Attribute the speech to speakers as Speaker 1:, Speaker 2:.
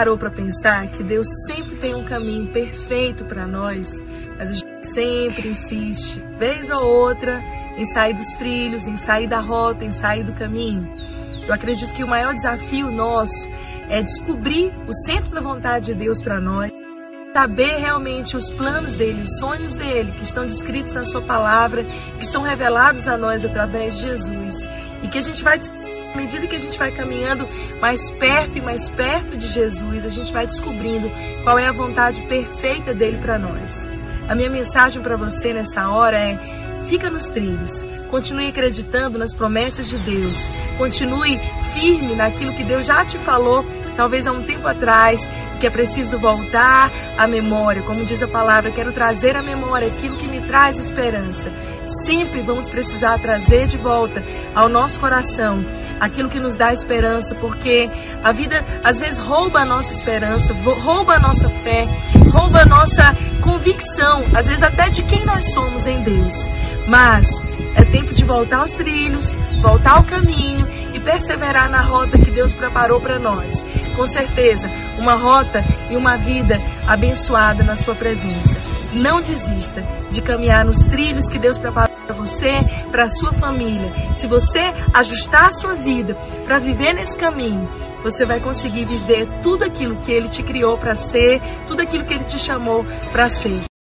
Speaker 1: parou para pensar que Deus sempre tem um caminho perfeito para nós, mas a gente sempre insiste, vez ou outra, em sair dos trilhos, em sair da rota, em sair do caminho? Eu acredito que o maior desafio nosso é descobrir o centro da vontade de Deus para nós, saber realmente os planos dele, os sonhos dele, que estão descritos na sua palavra, que são revelados a nós através de Jesus, e que a gente vai à medida que a gente vai caminhando mais perto e mais perto de Jesus, a gente vai descobrindo qual é a vontade perfeita dele para nós. A minha mensagem para você nessa hora é Fica nos trilhos. Continue acreditando nas promessas de Deus. Continue firme naquilo que Deus já te falou, talvez há um tempo atrás, que é preciso voltar à memória. Como diz a palavra, quero trazer à memória aquilo que me traz esperança. Sempre vamos precisar trazer de volta ao nosso coração aquilo que nos dá esperança, porque a vida às vezes rouba a nossa esperança, rouba a nossa fé, rouba nossa convicção, às vezes até de quem nós somos em Deus. Mas é tempo de voltar aos trilhos, voltar ao caminho e perseverar na rota que Deus preparou para nós. Com certeza, uma rota e uma vida abençoada na Sua presença. Não desista de caminhar nos trilhos que Deus preparou para você, para a sua família. Se você ajustar a sua vida para viver nesse caminho, você vai conseguir viver tudo aquilo que Ele te criou para ser, tudo aquilo que Ele te chamou para ser.